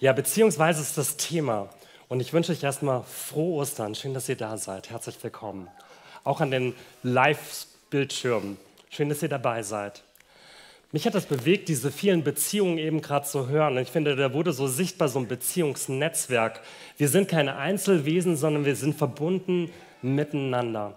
Ja, beziehungsweise ist das Thema. Und ich wünsche euch erstmal frohe Ostern. Schön, dass ihr da seid. Herzlich willkommen. Auch an den Live-Bildschirmen. Schön, dass ihr dabei seid. Mich hat das bewegt, diese vielen Beziehungen eben gerade zu hören. Ich finde, da wurde so sichtbar so ein Beziehungsnetzwerk. Wir sind keine Einzelwesen, sondern wir sind verbunden miteinander.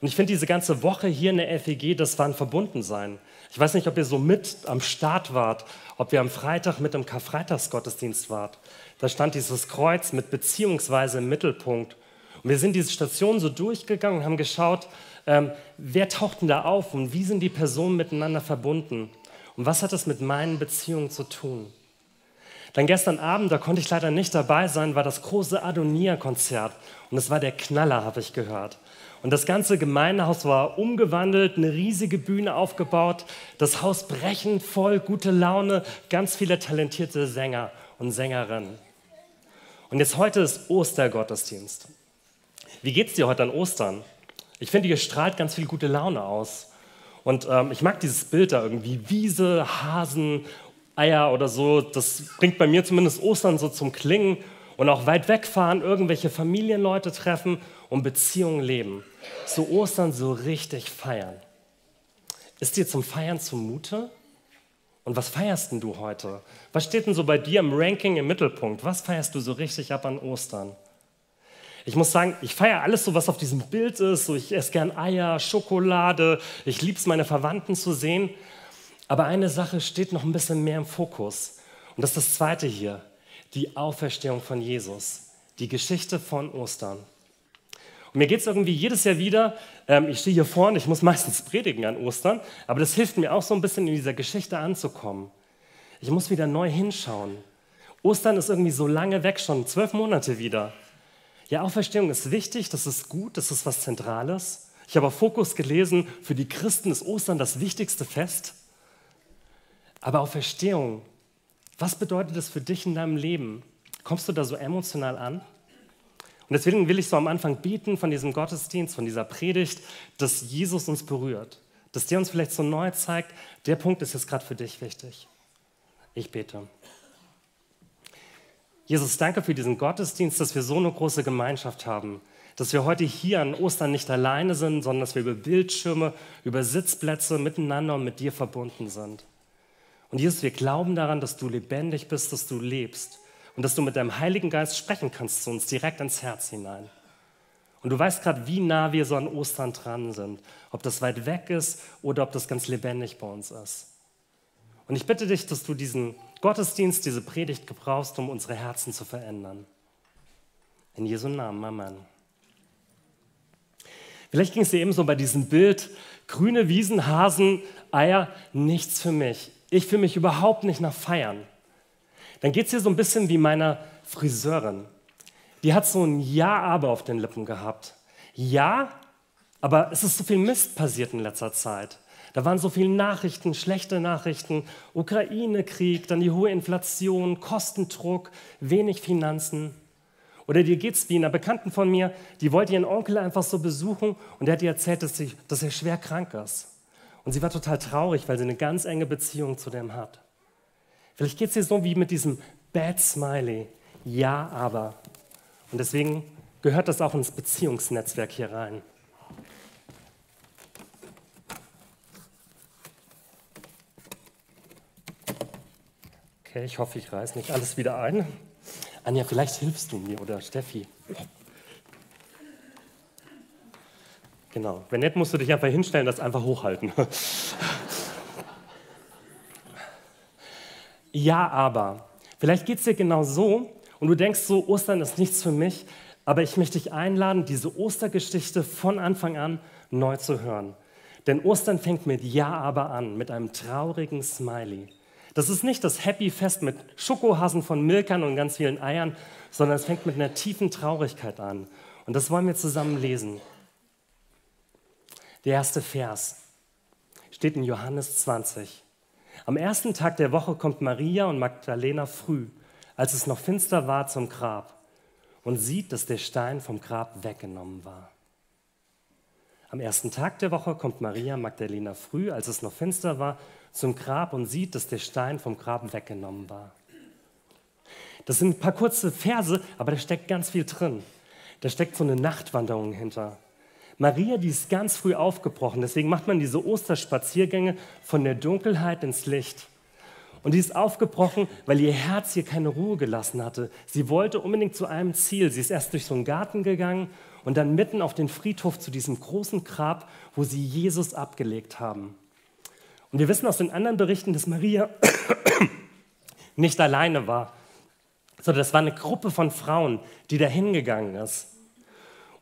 Und ich finde, diese ganze Woche hier in der FEG, das war ein Verbundensein. Ich weiß nicht, ob ihr so mit am Start wart, ob ihr am Freitag mit im Karfreitagsgottesdienst wart. Da stand dieses Kreuz mit beziehungsweise im Mittelpunkt. Und wir sind diese Station so durchgegangen und haben geschaut, ähm, wer taucht denn da auf und wie sind die Personen miteinander verbunden? Und was hat das mit meinen Beziehungen zu tun? Dann gestern Abend, da konnte ich leider nicht dabei sein, war das große Adonia-Konzert. Und es war der Knaller, habe ich gehört. Und das ganze Gemeindehaus war umgewandelt, eine riesige Bühne aufgebaut, das Haus brechend voll, gute Laune, ganz viele talentierte Sänger und Sängerinnen. Und jetzt heute ist Ostergottesdienst. Wie geht's dir heute an Ostern? Ich finde, ihr strahlt ganz viel gute Laune aus. Und ähm, ich mag dieses Bild da irgendwie, Wiese, Hasen, Eier oder so. Das bringt bei mir zumindest Ostern so zum Klingen. Und auch weit wegfahren, irgendwelche Familienleute treffen und Beziehungen leben. So Ostern so richtig feiern. Ist dir zum Feiern zumute? Und was feierst denn du heute? Was steht denn so bei dir im Ranking im Mittelpunkt? Was feierst du so richtig ab an Ostern? Ich muss sagen, ich feiere alles so, was auf diesem Bild ist. So, ich esse gern Eier, Schokolade. Ich liebe es, meine Verwandten zu sehen. Aber eine Sache steht noch ein bisschen mehr im Fokus. Und das ist das zweite hier: die Auferstehung von Jesus. Die Geschichte von Ostern. Und mir geht es irgendwie jedes Jahr wieder, ähm, ich stehe hier vorne, ich muss meistens predigen an Ostern, aber das hilft mir auch so ein bisschen in dieser Geschichte anzukommen. Ich muss wieder neu hinschauen. Ostern ist irgendwie so lange weg, schon zwölf Monate wieder. Ja, Auferstehung ist wichtig, das ist gut, das ist was Zentrales. Ich habe auf Fokus gelesen, für die Christen ist Ostern das wichtigste Fest. Aber Auferstehung, was bedeutet das für dich in deinem Leben? Kommst du da so emotional an? Und deswegen will ich so am Anfang beten von diesem Gottesdienst, von dieser Predigt, dass Jesus uns berührt, dass der uns vielleicht so neu zeigt, der Punkt ist jetzt gerade für dich wichtig. Ich bete. Jesus, danke für diesen Gottesdienst, dass wir so eine große Gemeinschaft haben, dass wir heute hier an Ostern nicht alleine sind, sondern dass wir über Bildschirme, über Sitzplätze miteinander und mit dir verbunden sind. Und Jesus, wir glauben daran, dass du lebendig bist, dass du lebst und dass du mit deinem Heiligen Geist sprechen kannst zu uns direkt ins Herz hinein. Und du weißt gerade, wie nah wir so an Ostern dran sind, ob das weit weg ist oder ob das ganz lebendig bei uns ist. Und ich bitte dich, dass du diesen Gottesdienst, diese Predigt gebrauchst, um unsere Herzen zu verändern. In Jesu Namen, Amen. Vielleicht ging es dir eben so bei diesem Bild, grüne Wiesen, Hasen, Eier, nichts für mich. Ich fühle mich überhaupt nicht nach Feiern dann geht es hier so ein bisschen wie meiner Friseurin. Die hat so ein Ja, aber auf den Lippen gehabt. Ja, aber es ist so viel Mist passiert in letzter Zeit. Da waren so viele Nachrichten, schlechte Nachrichten, Ukraine-Krieg, dann die hohe Inflation, Kostendruck, wenig Finanzen. Oder dir geht es wie einer Bekannten von mir, die wollte ihren Onkel einfach so besuchen und der hat ihr erzählt, dass, sie, dass er schwer krank ist. Und sie war total traurig, weil sie eine ganz enge Beziehung zu dem hat. Vielleicht geht es dir so wie mit diesem Bad Smiley. Ja, aber. Und deswegen gehört das auch ins Beziehungsnetzwerk hier rein. Okay, ich hoffe, ich reiß nicht alles wieder ein. Anja, vielleicht hilfst du mir oder Steffi. Genau. Wenn nicht, musst du dich einfach hinstellen, das einfach hochhalten. Ja, aber. Vielleicht geht es dir genau so und du denkst so, Ostern ist nichts für mich, aber ich möchte dich einladen, diese Ostergeschichte von Anfang an neu zu hören. Denn Ostern fängt mit Ja, aber an, mit einem traurigen Smiley. Das ist nicht das Happy Fest mit Schokohasen von Milkern und ganz vielen Eiern, sondern es fängt mit einer tiefen Traurigkeit an. Und das wollen wir zusammen lesen. Der erste Vers steht in Johannes 20. Am ersten Tag der Woche kommt Maria und Magdalena früh, als es noch finster war, zum Grab und sieht, dass der Stein vom Grab weggenommen war. Am ersten Tag der Woche kommt Maria Magdalena früh, als es noch finster war, zum Grab und sieht, dass der Stein vom Grab weggenommen war. Das sind ein paar kurze Verse, aber da steckt ganz viel drin. Da steckt so eine Nachtwanderung hinter. Maria, die ist ganz früh aufgebrochen, deswegen macht man diese Osterspaziergänge von der Dunkelheit ins Licht. Und die ist aufgebrochen, weil ihr Herz hier keine Ruhe gelassen hatte. Sie wollte unbedingt zu einem Ziel. Sie ist erst durch so einen Garten gegangen und dann mitten auf den Friedhof zu diesem großen Grab, wo sie Jesus abgelegt haben. Und wir wissen aus den anderen Berichten, dass Maria nicht alleine war, sondern das war eine Gruppe von Frauen, die da hingegangen ist.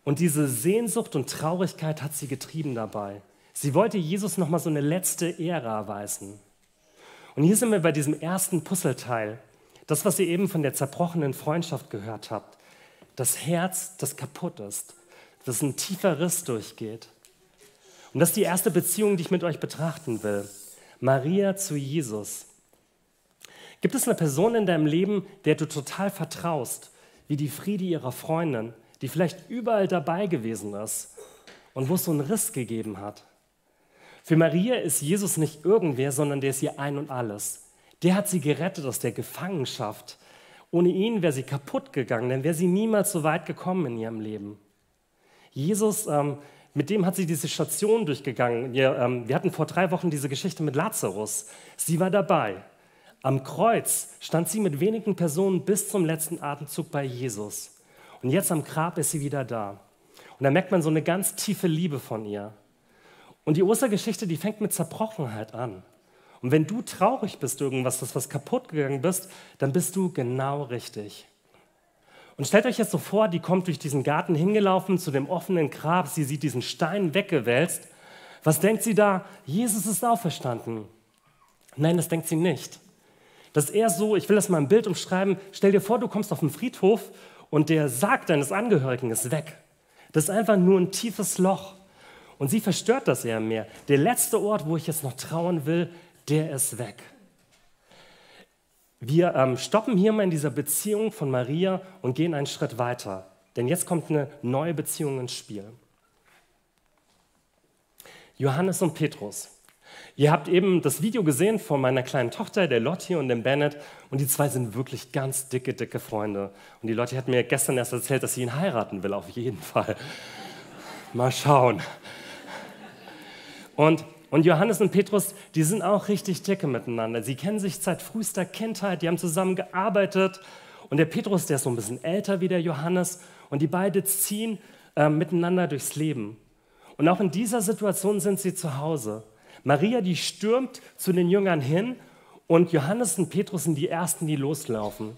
Und diese Sehnsucht und Traurigkeit hat sie getrieben dabei. Sie wollte Jesus noch mal so eine letzte Ehre erweisen. Und hier sind wir bei diesem ersten Puzzleteil. Das, was ihr eben von der zerbrochenen Freundschaft gehört habt. Das Herz, das kaputt ist. Das ein tiefer Riss durchgeht. Und das ist die erste Beziehung, die ich mit euch betrachten will. Maria zu Jesus. Gibt es eine Person in deinem Leben, der du total vertraust, wie die Friede ihrer Freundin, die vielleicht überall dabei gewesen ist und wo es so einen Riss gegeben hat. Für Maria ist Jesus nicht irgendwer, sondern der ist ihr Ein und Alles. Der hat sie gerettet aus der Gefangenschaft. Ohne ihn wäre sie kaputt gegangen, dann wäre sie niemals so weit gekommen in ihrem Leben. Jesus, ähm, mit dem hat sie diese Station durchgegangen. Wir, ähm, wir hatten vor drei Wochen diese Geschichte mit Lazarus. Sie war dabei. Am Kreuz stand sie mit wenigen Personen bis zum letzten Atemzug bei Jesus. Und jetzt am Grab ist sie wieder da. Und da merkt man so eine ganz tiefe Liebe von ihr. Und die Ostergeschichte, die fängt mit Zerbrochenheit an. Und wenn du traurig bist, irgendwas, das was kaputt gegangen bist, dann bist du genau richtig. Und stellt euch jetzt so vor, die kommt durch diesen Garten hingelaufen zu dem offenen Grab, sie sieht diesen Stein weggewälzt. Was denkt sie da? Jesus ist auferstanden. Nein, das denkt sie nicht. Das ist eher so, ich will das mal im Bild umschreiben, stell dir vor, du kommst auf den Friedhof und der Sarg deines Angehörigen ist weg. Das ist einfach nur ein tiefes Loch. Und sie verstört das eher mehr. Der letzte Ort, wo ich jetzt noch trauen will, der ist weg. Wir ähm, stoppen hier mal in dieser Beziehung von Maria und gehen einen Schritt weiter. Denn jetzt kommt eine neue Beziehung ins Spiel. Johannes und Petrus. Ihr habt eben das Video gesehen von meiner kleinen Tochter, der Lottie und dem Bennett. Und die zwei sind wirklich ganz dicke, dicke Freunde. Und die Lottie hat mir gestern erst erzählt, dass sie ihn heiraten will, auf jeden Fall. Mal schauen. Und, und Johannes und Petrus, die sind auch richtig dicke miteinander. Sie kennen sich seit frühester Kindheit, die haben zusammen gearbeitet. Und der Petrus, der ist so ein bisschen älter wie der Johannes. Und die beiden ziehen äh, miteinander durchs Leben. Und auch in dieser Situation sind sie zu Hause. Maria, die stürmt zu den Jüngern hin und Johannes und Petrus sind die Ersten, die loslaufen.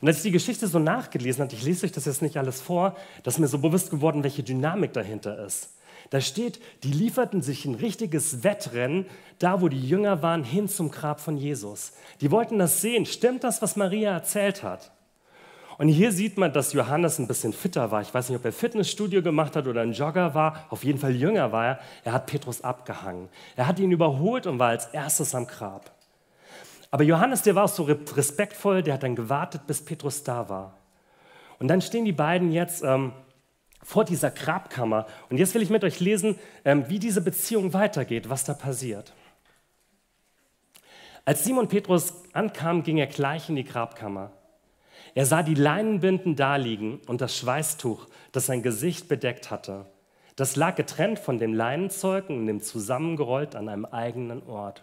Und als ich die Geschichte so nachgelesen habe, ich lese euch das jetzt nicht alles vor, da ist mir so bewusst geworden, welche Dynamik dahinter ist. Da steht, die lieferten sich ein richtiges Wettrennen, da wo die Jünger waren, hin zum Grab von Jesus. Die wollten das sehen. Stimmt das, was Maria erzählt hat? Und hier sieht man, dass Johannes ein bisschen fitter war. Ich weiß nicht, ob er Fitnessstudio gemacht hat oder ein Jogger war. Auf jeden Fall jünger war er. Er hat Petrus abgehangen. Er hat ihn überholt und war als erstes am Grab. Aber Johannes, der war auch so respektvoll, der hat dann gewartet, bis Petrus da war. Und dann stehen die beiden jetzt ähm, vor dieser Grabkammer. Und jetzt will ich mit euch lesen, ähm, wie diese Beziehung weitergeht, was da passiert. Als Simon Petrus ankam, ging er gleich in die Grabkammer. Er sah die Leinenbinden daliegen und das Schweißtuch, das sein Gesicht bedeckt hatte. Das lag getrennt von dem Leinenzeug und dem zusammengerollt an einem eigenen Ort.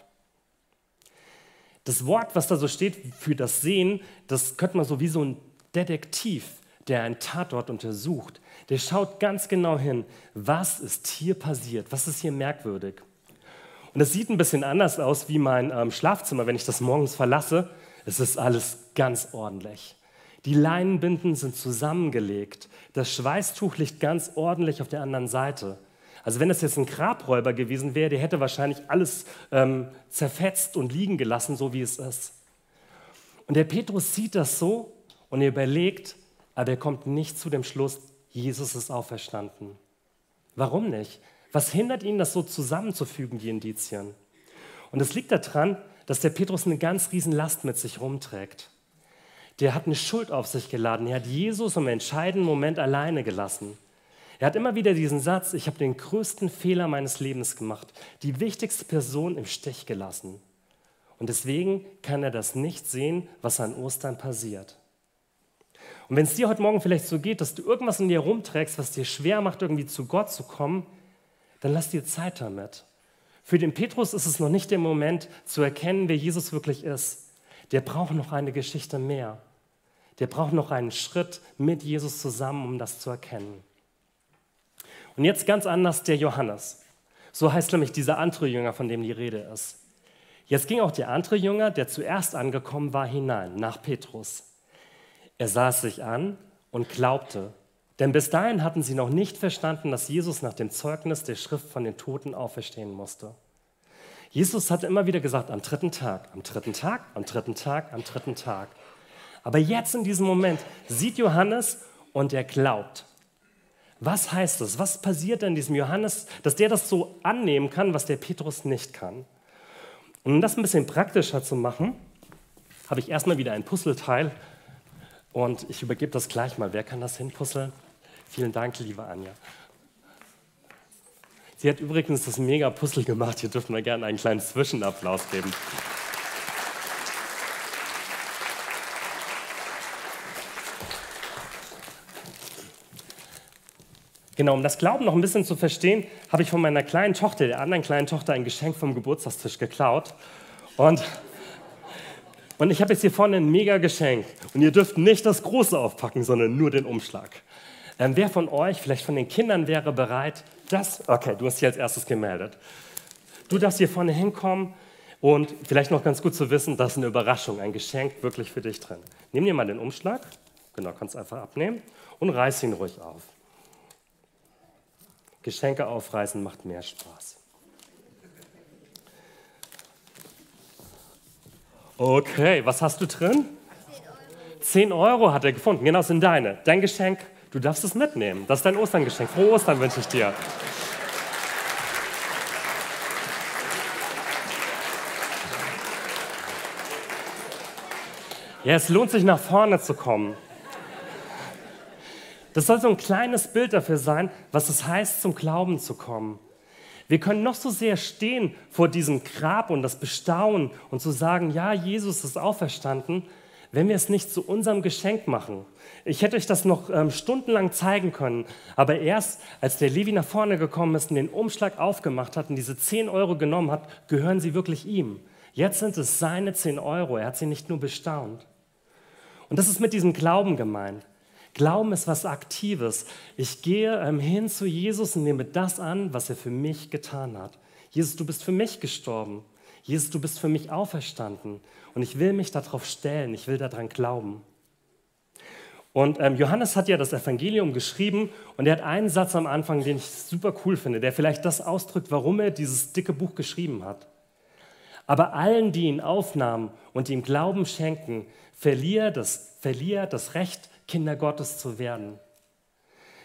Das Wort, was da so steht für das Sehen, das könnte man so wie so ein Detektiv, der einen Tatort untersucht, der schaut ganz genau hin, was ist hier passiert, was ist hier merkwürdig. Und es sieht ein bisschen anders aus wie mein ähm, Schlafzimmer, wenn ich das morgens verlasse. Es ist alles ganz ordentlich. Die Leinenbinden sind zusammengelegt. Das Schweißtuch liegt ganz ordentlich auf der anderen Seite. Also wenn es jetzt ein Grabräuber gewesen wäre, der hätte wahrscheinlich alles ähm, zerfetzt und liegen gelassen, so wie es ist. Und der Petrus sieht das so und er überlegt, aber er kommt nicht zu dem Schluss, Jesus ist auferstanden. Warum nicht? Was hindert ihn, das so zusammenzufügen, die Indizien? Und es liegt daran, dass der Petrus eine ganz riesen Last mit sich rumträgt der hat eine Schuld auf sich geladen. Er hat Jesus im entscheidenden Moment alleine gelassen. Er hat immer wieder diesen Satz, ich habe den größten Fehler meines Lebens gemacht, die wichtigste Person im Stich gelassen. Und deswegen kann er das nicht sehen, was an Ostern passiert. Und wenn es dir heute Morgen vielleicht so geht, dass du irgendwas in dir rumträgst, was dir schwer macht, irgendwie zu Gott zu kommen, dann lass dir Zeit damit. Für den Petrus ist es noch nicht der Moment zu erkennen, wer Jesus wirklich ist. Der braucht noch eine Geschichte mehr. Der braucht noch einen Schritt mit Jesus zusammen, um das zu erkennen. Und jetzt ganz anders der Johannes. So heißt nämlich dieser andere Jünger, von dem die Rede ist. Jetzt ging auch der andere Jünger, der zuerst angekommen war, hinein, nach Petrus. Er sah es sich an und glaubte, denn bis dahin hatten sie noch nicht verstanden, dass Jesus nach dem Zeugnis der Schrift von den Toten auferstehen musste. Jesus hatte immer wieder gesagt, am dritten Tag, am dritten Tag, am dritten Tag, am dritten Tag. Aber jetzt in diesem Moment sieht Johannes und er glaubt. Was heißt das? Was passiert in diesem Johannes, dass der das so annehmen kann, was der Petrus nicht kann? Und um das ein bisschen praktischer zu machen, habe ich erstmal wieder ein Puzzleteil und ich übergebe das gleich mal. Wer kann das hinpuzzeln? Vielen Dank, liebe Anja. Sie hat übrigens das mega Puzzle gemacht. Hier dürfen wir gerne einen kleinen Zwischenapplaus geben. Genau, um das Glauben noch ein bisschen zu verstehen, habe ich von meiner kleinen Tochter, der anderen kleinen Tochter, ein Geschenk vom Geburtstagstisch geklaut. Und, und ich habe jetzt hier vorne ein mega Geschenk. Und ihr dürft nicht das Große aufpacken, sondern nur den Umschlag. Ähm, wer von euch, vielleicht von den Kindern, wäre bereit, das, okay, du hast dich als erstes gemeldet. Du darfst hier vorne hinkommen und vielleicht noch ganz gut zu wissen, da ist eine Überraschung, ein Geschenk wirklich für dich drin. Nimm dir mal den Umschlag, genau, kannst einfach abnehmen und reiß ihn ruhig auf. Geschenke aufreißen macht mehr Spaß. Okay, was hast du drin? 10 Euro. 10 Euro hat er gefunden. Genau, sind deine. Dein Geschenk, du darfst es mitnehmen. Das ist dein Osterngeschenk. Frohe Ostern wünsche ich dir. Ja, es lohnt sich nach vorne zu kommen. Das soll so ein kleines Bild dafür sein, was es heißt, zum Glauben zu kommen. Wir können noch so sehr stehen vor diesem Grab und das bestaunen und zu sagen, ja, Jesus ist auferstanden, wenn wir es nicht zu unserem Geschenk machen. Ich hätte euch das noch ähm, stundenlang zeigen können, aber erst als der Levi nach vorne gekommen ist und den Umschlag aufgemacht hat und diese 10 Euro genommen hat, gehören sie wirklich ihm. Jetzt sind es seine 10 Euro, er hat sie nicht nur bestaunt. Und das ist mit diesem Glauben gemeint. Glauben ist was Aktives. Ich gehe ähm, hin zu Jesus und nehme das an, was er für mich getan hat. Jesus, du bist für mich gestorben. Jesus, du bist für mich auferstanden. Und ich will mich darauf stellen. Ich will daran glauben. Und ähm, Johannes hat ja das Evangelium geschrieben und er hat einen Satz am Anfang, den ich super cool finde, der vielleicht das ausdrückt, warum er dieses dicke Buch geschrieben hat. Aber allen, die ihn aufnahmen und ihm Glauben schenken, verliere das, verliere das Recht Kinder Gottes zu werden.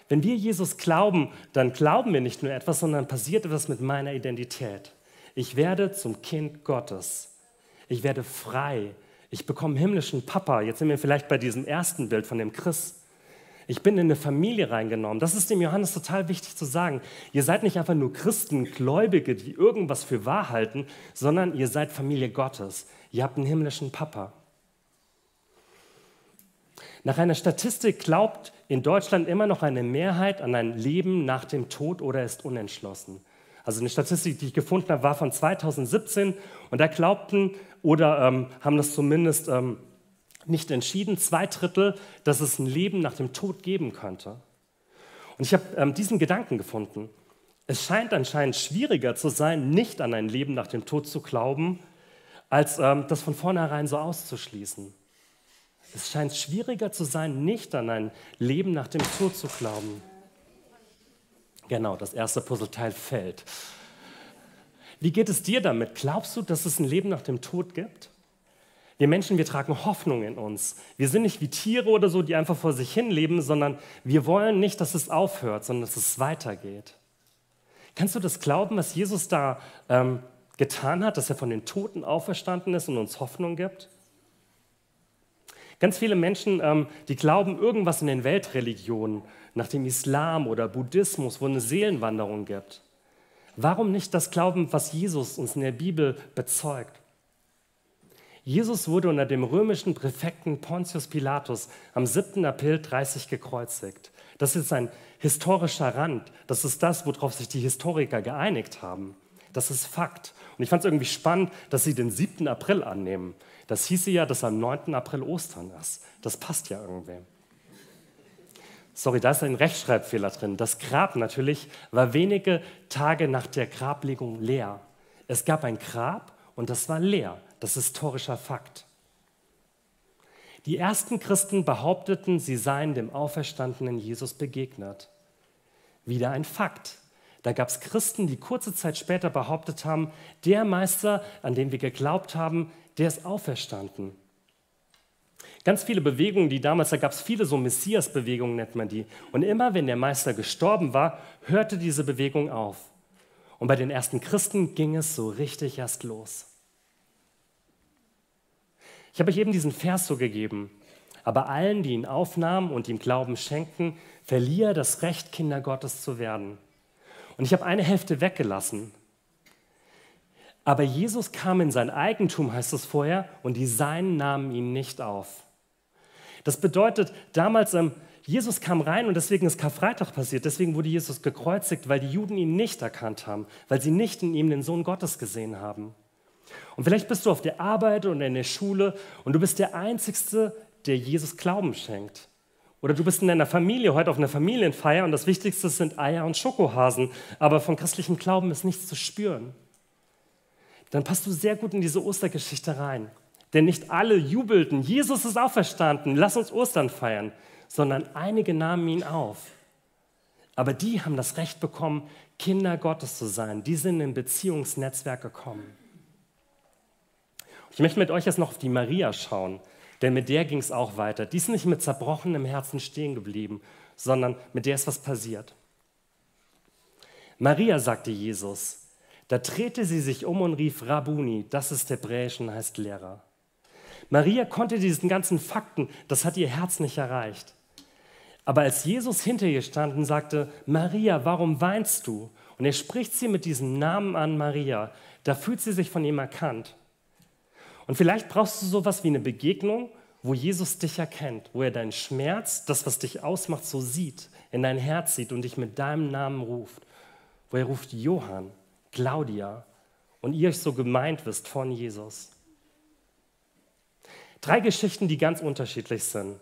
Wenn wir Jesus glauben, dann glauben wir nicht nur etwas, sondern passiert etwas mit meiner Identität. Ich werde zum Kind Gottes. Ich werde frei. Ich bekomme himmlischen Papa. Jetzt sind wir vielleicht bei diesem ersten Bild von dem Chris. Ich bin in eine Familie reingenommen. Das ist dem Johannes total wichtig zu sagen. Ihr seid nicht einfach nur Christen, Gläubige, die irgendwas für wahr halten, sondern ihr seid Familie Gottes. Ihr habt einen himmlischen Papa. Nach einer Statistik glaubt in Deutschland immer noch eine Mehrheit an ein Leben nach dem Tod oder ist unentschlossen. Also eine Statistik, die ich gefunden habe, war von 2017 und da glaubten oder ähm, haben das zumindest ähm, nicht entschieden, zwei Drittel, dass es ein Leben nach dem Tod geben könnte. Und ich habe ähm, diesen Gedanken gefunden. Es scheint anscheinend schwieriger zu sein, nicht an ein Leben nach dem Tod zu glauben, als ähm, das von vornherein so auszuschließen. Es scheint schwieriger zu sein, nicht an ein Leben nach dem Tod zu glauben. Genau, das erste Puzzleteil fällt. Wie geht es dir damit? Glaubst du, dass es ein Leben nach dem Tod gibt? Wir Menschen, wir tragen Hoffnung in uns. Wir sind nicht wie Tiere oder so, die einfach vor sich hin leben, sondern wir wollen nicht, dass es aufhört, sondern dass es weitergeht. Kannst du das glauben, was Jesus da ähm, getan hat, dass er von den Toten auferstanden ist und uns Hoffnung gibt? Ganz viele Menschen, ähm, die glauben irgendwas in den Weltreligionen, nach dem Islam oder Buddhismus, wo eine Seelenwanderung gibt. Warum nicht das Glauben, was Jesus uns in der Bibel bezeugt? Jesus wurde unter dem römischen Präfekten Pontius Pilatus am 7. April 30 gekreuzigt. Das ist ein historischer Rand. Das ist das, worauf sich die Historiker geeinigt haben. Das ist Fakt. Und ich fand es irgendwie spannend, dass sie den 7. April annehmen. Das hieße ja, dass am 9. April Ostern ist. Das passt ja irgendwie. Sorry, da ist ein Rechtschreibfehler drin. Das Grab natürlich war wenige Tage nach der Grablegung leer. Es gab ein Grab und das war leer. Das ist historischer Fakt. Die ersten Christen behaupteten, sie seien dem auferstandenen Jesus begegnet. Wieder ein Fakt. Da gab es Christen, die kurze Zeit später behauptet haben, der Meister, an den wir geglaubt haben, der ist auferstanden. Ganz viele Bewegungen, die damals, da gab es viele so Messias-Bewegungen, nennt man die. Und immer wenn der Meister gestorben war, hörte diese Bewegung auf. Und bei den ersten Christen ging es so richtig erst los. Ich habe euch eben diesen Vers so gegeben. Aber allen, die ihn aufnahmen und ihm Glauben schenkten, verlieh er das Recht, Kinder Gottes zu werden. Und ich habe eine Hälfte weggelassen. Aber Jesus kam in sein Eigentum, heißt es vorher, und die Seinen nahmen ihn nicht auf. Das bedeutet, damals, ähm, Jesus kam rein und deswegen ist Karfreitag passiert. Deswegen wurde Jesus gekreuzigt, weil die Juden ihn nicht erkannt haben, weil sie nicht in ihm den Sohn Gottes gesehen haben. Und vielleicht bist du auf der Arbeit oder in der Schule und du bist der Einzige, der Jesus Glauben schenkt. Oder du bist in deiner Familie heute auf einer Familienfeier und das Wichtigste sind Eier und Schokohasen, aber von christlichem Glauben ist nichts zu spüren. Dann passt du sehr gut in diese Ostergeschichte rein. Denn nicht alle jubelten, Jesus ist auferstanden, lass uns Ostern feiern, sondern einige nahmen ihn auf. Aber die haben das Recht bekommen, Kinder Gottes zu sein. Die sind in Beziehungsnetzwerk gekommen. Ich möchte mit euch jetzt noch auf die Maria schauen, denn mit der ging es auch weiter. Die ist nicht mit zerbrochenem Herzen stehen geblieben, sondern mit der ist was passiert. Maria, sagte Jesus, da drehte sie sich um und rief Rabuni, das ist Hebräisch und heißt Lehrer. Maria konnte diesen ganzen Fakten, das hat ihr Herz nicht erreicht. Aber als Jesus hinter ihr stand und sagte, Maria, warum weinst du? Und er spricht sie mit diesem Namen an Maria, da fühlt sie sich von ihm erkannt. Und vielleicht brauchst du sowas wie eine Begegnung, wo Jesus dich erkennt, wo er deinen Schmerz, das, was dich ausmacht, so sieht, in dein Herz sieht und dich mit deinem Namen ruft. Wo er ruft Johann, Claudia und ihr euch so gemeint wisst von Jesus. Drei Geschichten, die ganz unterschiedlich sind.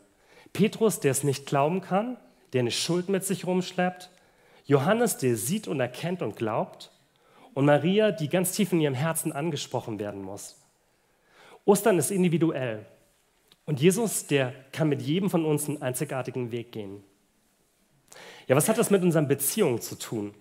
Petrus, der es nicht glauben kann, der eine Schuld mit sich rumschleppt. Johannes, der sieht und erkennt und glaubt. Und Maria, die ganz tief in ihrem Herzen angesprochen werden muss. Ostern ist individuell. Und Jesus, der kann mit jedem von uns einen einzigartigen Weg gehen. Ja, was hat das mit unseren Beziehungen zu tun?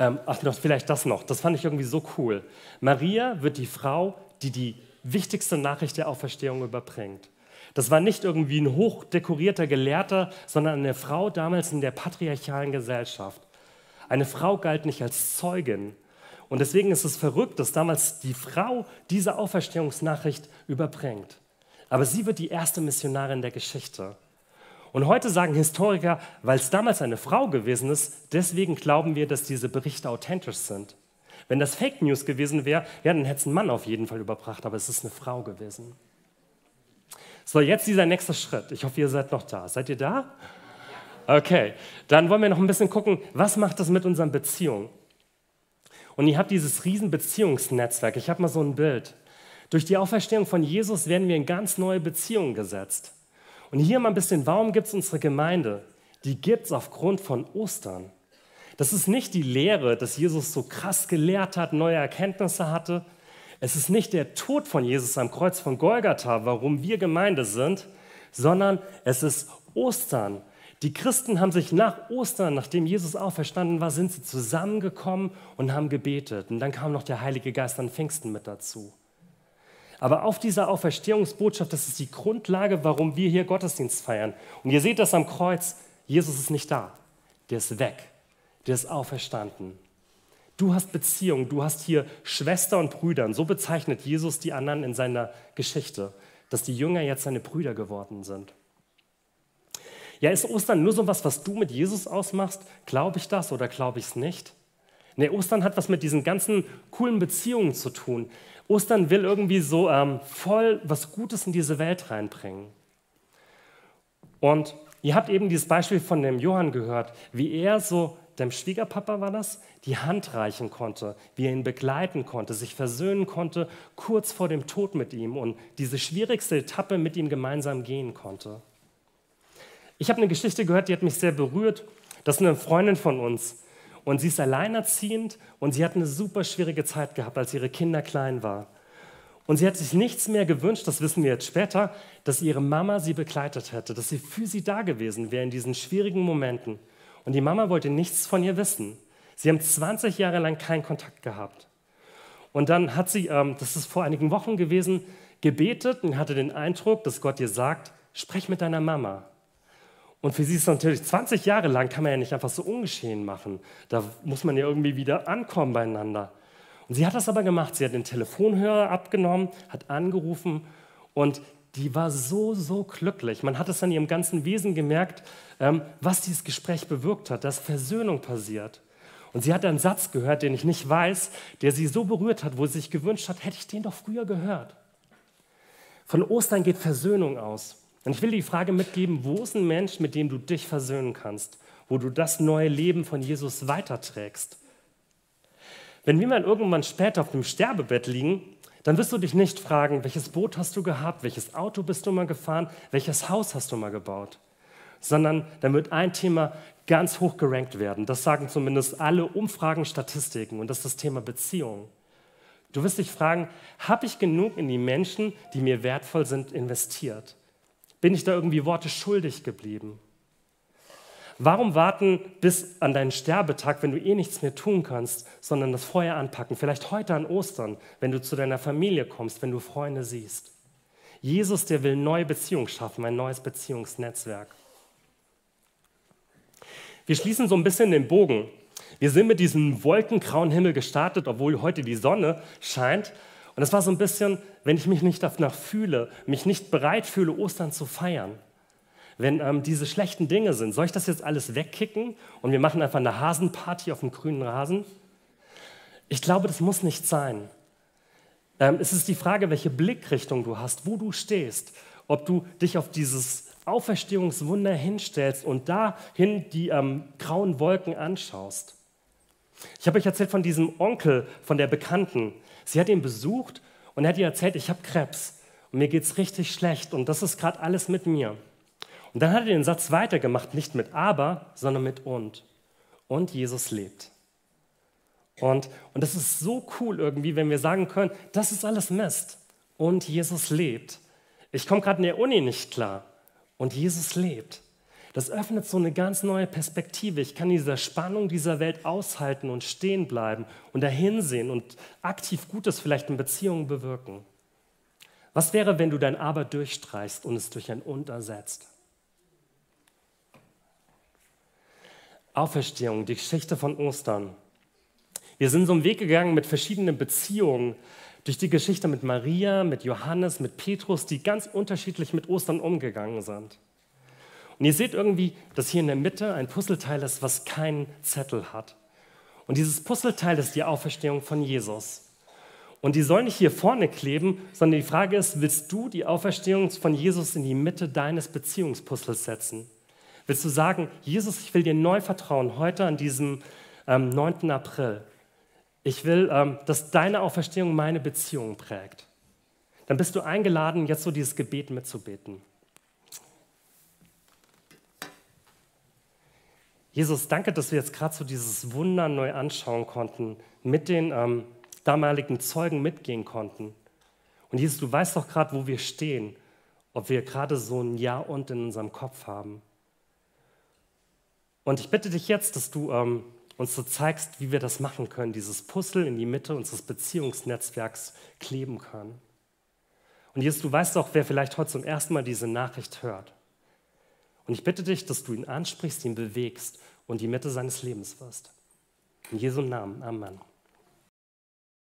Ähm, ach, noch, vielleicht das noch. Das fand ich irgendwie so cool. Maria wird die Frau, die die wichtigste Nachricht der Auferstehung überbringt. Das war nicht irgendwie ein hochdekorierter Gelehrter, sondern eine Frau damals in der patriarchalen Gesellschaft. Eine Frau galt nicht als Zeugin, und deswegen ist es verrückt, dass damals die Frau diese Auferstehungsnachricht überbringt. Aber sie wird die erste Missionarin der Geschichte. Und heute sagen Historiker, weil es damals eine Frau gewesen ist, deswegen glauben wir, dass diese Berichte authentisch sind. Wenn das Fake News gewesen wäre, ja, dann hätte es ein Mann auf jeden Fall überbracht, aber es ist eine Frau gewesen. So, jetzt dieser nächste Schritt. Ich hoffe, ihr seid noch da. Seid ihr da? Okay, dann wollen wir noch ein bisschen gucken, was macht das mit unseren Beziehungen? Und ihr habt dieses riesen Beziehungsnetzwerk. Ich habe mal so ein Bild. Durch die Auferstehung von Jesus werden wir in ganz neue Beziehungen gesetzt. Und hier mal ein bisschen, warum gibt es unsere Gemeinde? Die gibt es aufgrund von Ostern. Das ist nicht die Lehre, dass Jesus so krass gelehrt hat, neue Erkenntnisse hatte. Es ist nicht der Tod von Jesus am Kreuz von Golgatha, warum wir Gemeinde sind, sondern es ist Ostern, die Christen haben sich nach Ostern, nachdem Jesus auferstanden war, sind sie zusammengekommen und haben gebetet. Und dann kam noch der Heilige Geist an Pfingsten mit dazu. Aber auf dieser Auferstehungsbotschaft, das ist die Grundlage, warum wir hier Gottesdienst feiern. Und ihr seht das am Kreuz, Jesus ist nicht da. Der ist weg. Der ist auferstanden. Du hast Beziehung, du hast hier Schwester und Brüder. so bezeichnet Jesus die anderen in seiner Geschichte, dass die Jünger jetzt seine Brüder geworden sind. Ja, ist Ostern nur so was, was du mit Jesus ausmachst? Glaube ich das oder glaube ich es nicht? Nee, Ostern hat was mit diesen ganzen coolen Beziehungen zu tun. Ostern will irgendwie so ähm, voll was Gutes in diese Welt reinbringen. Und ihr habt eben dieses Beispiel von dem Johann gehört, wie er so, dem Schwiegerpapa war das, die Hand reichen konnte, wie er ihn begleiten konnte, sich versöhnen konnte, kurz vor dem Tod mit ihm und diese schwierigste Etappe mit ihm gemeinsam gehen konnte. Ich habe eine Geschichte gehört, die hat mich sehr berührt. Das ist eine Freundin von uns. Und sie ist alleinerziehend und sie hat eine super schwierige Zeit gehabt, als ihre Kinder klein waren. Und sie hat sich nichts mehr gewünscht, das wissen wir jetzt später, dass ihre Mama sie begleitet hätte, dass sie für sie da gewesen wäre in diesen schwierigen Momenten. Und die Mama wollte nichts von ihr wissen. Sie haben 20 Jahre lang keinen Kontakt gehabt. Und dann hat sie, ähm, das ist vor einigen Wochen gewesen, gebetet und hatte den Eindruck, dass Gott ihr sagt, sprech mit deiner Mama. Und für sie ist es natürlich 20 Jahre lang, kann man ja nicht einfach so ungeschehen machen. Da muss man ja irgendwie wieder ankommen beieinander. Und sie hat das aber gemacht. Sie hat den Telefonhörer abgenommen, hat angerufen und die war so, so glücklich. Man hat es an ihrem ganzen Wesen gemerkt, ähm, was dieses Gespräch bewirkt hat, dass Versöhnung passiert. Und sie hat einen Satz gehört, den ich nicht weiß, der sie so berührt hat, wo sie sich gewünscht hat, hätte ich den doch früher gehört. Von Ostern geht Versöhnung aus. Und ich will die Frage mitgeben, wo ist ein Mensch, mit dem du dich versöhnen kannst, wo du das neue Leben von Jesus weiterträgst? Wenn wir mal irgendwann später auf dem Sterbebett liegen, dann wirst du dich nicht fragen, welches Boot hast du gehabt, welches Auto bist du mal gefahren, welches Haus hast du mal gebaut, sondern dann wird ein Thema ganz hoch gerankt werden. Das sagen zumindest alle Umfragen, Statistiken und das ist das Thema Beziehung. Du wirst dich fragen, habe ich genug in die Menschen, die mir wertvoll sind, investiert? Bin ich da irgendwie Worte schuldig geblieben? Warum warten bis an deinen Sterbetag, wenn du eh nichts mehr tun kannst, sondern das Feuer anpacken? Vielleicht heute an Ostern, wenn du zu deiner Familie kommst, wenn du Freunde siehst. Jesus, der will neue Beziehungen schaffen, ein neues Beziehungsnetzwerk. Wir schließen so ein bisschen den Bogen. Wir sind mit diesem wolkengrauen Himmel gestartet, obwohl heute die Sonne scheint. Und es war so ein bisschen, wenn ich mich nicht danach fühle, mich nicht bereit fühle, Ostern zu feiern, wenn ähm, diese schlechten Dinge sind, soll ich das jetzt alles wegkicken und wir machen einfach eine Hasenparty auf dem grünen Rasen? Ich glaube, das muss nicht sein. Ähm, es ist die Frage, welche Blickrichtung du hast, wo du stehst, ob du dich auf dieses Auferstehungswunder hinstellst und dahin die ähm, grauen Wolken anschaust. Ich habe euch erzählt von diesem Onkel, von der Bekannten. Sie hat ihn besucht und er hat ihr erzählt, ich habe Krebs und mir geht es richtig schlecht und das ist gerade alles mit mir. Und dann hat er den Satz weitergemacht, nicht mit aber, sondern mit und. Und Jesus lebt. Und, und das ist so cool irgendwie, wenn wir sagen können, das ist alles Mist. Und Jesus lebt. Ich komme gerade in der Uni nicht klar. Und Jesus lebt. Das öffnet so eine ganz neue Perspektive. Ich kann dieser Spannung dieser Welt aushalten und stehen bleiben und dahinsehen und aktiv Gutes vielleicht in Beziehungen bewirken. Was wäre, wenn du dein Aber durchstreichst und es durch ein Und ersetzt? Auferstehung, die Geschichte von Ostern. Wir sind so einen Weg gegangen mit verschiedenen Beziehungen durch die Geschichte mit Maria, mit Johannes, mit Petrus, die ganz unterschiedlich mit Ostern umgegangen sind. Und ihr seht irgendwie, dass hier in der Mitte ein Puzzleteil ist, was keinen Zettel hat. Und dieses Puzzleteil ist die Auferstehung von Jesus. Und die soll nicht hier vorne kleben, sondern die Frage ist, willst du die Auferstehung von Jesus in die Mitte deines Beziehungspuzzles setzen? Willst du sagen, Jesus, ich will dir neu vertrauen, heute an diesem ähm, 9. April. Ich will, ähm, dass deine Auferstehung meine Beziehung prägt. Dann bist du eingeladen, jetzt so dieses Gebet mitzubeten. Jesus, danke, dass wir jetzt gerade so dieses Wunder neu anschauen konnten, mit den ähm, damaligen Zeugen mitgehen konnten. Und Jesus, du weißt doch gerade, wo wir stehen, ob wir gerade so ein Ja und in unserem Kopf haben. Und ich bitte dich jetzt, dass du ähm, uns so zeigst, wie wir das machen können, dieses Puzzle in die Mitte unseres Beziehungsnetzwerks kleben können. Und Jesus, du weißt auch, wer vielleicht heute zum ersten Mal diese Nachricht hört. Und ich bitte dich, dass du ihn ansprichst, ihn bewegst und die Mitte seines Lebens wirst. In Jesu Namen. Amen.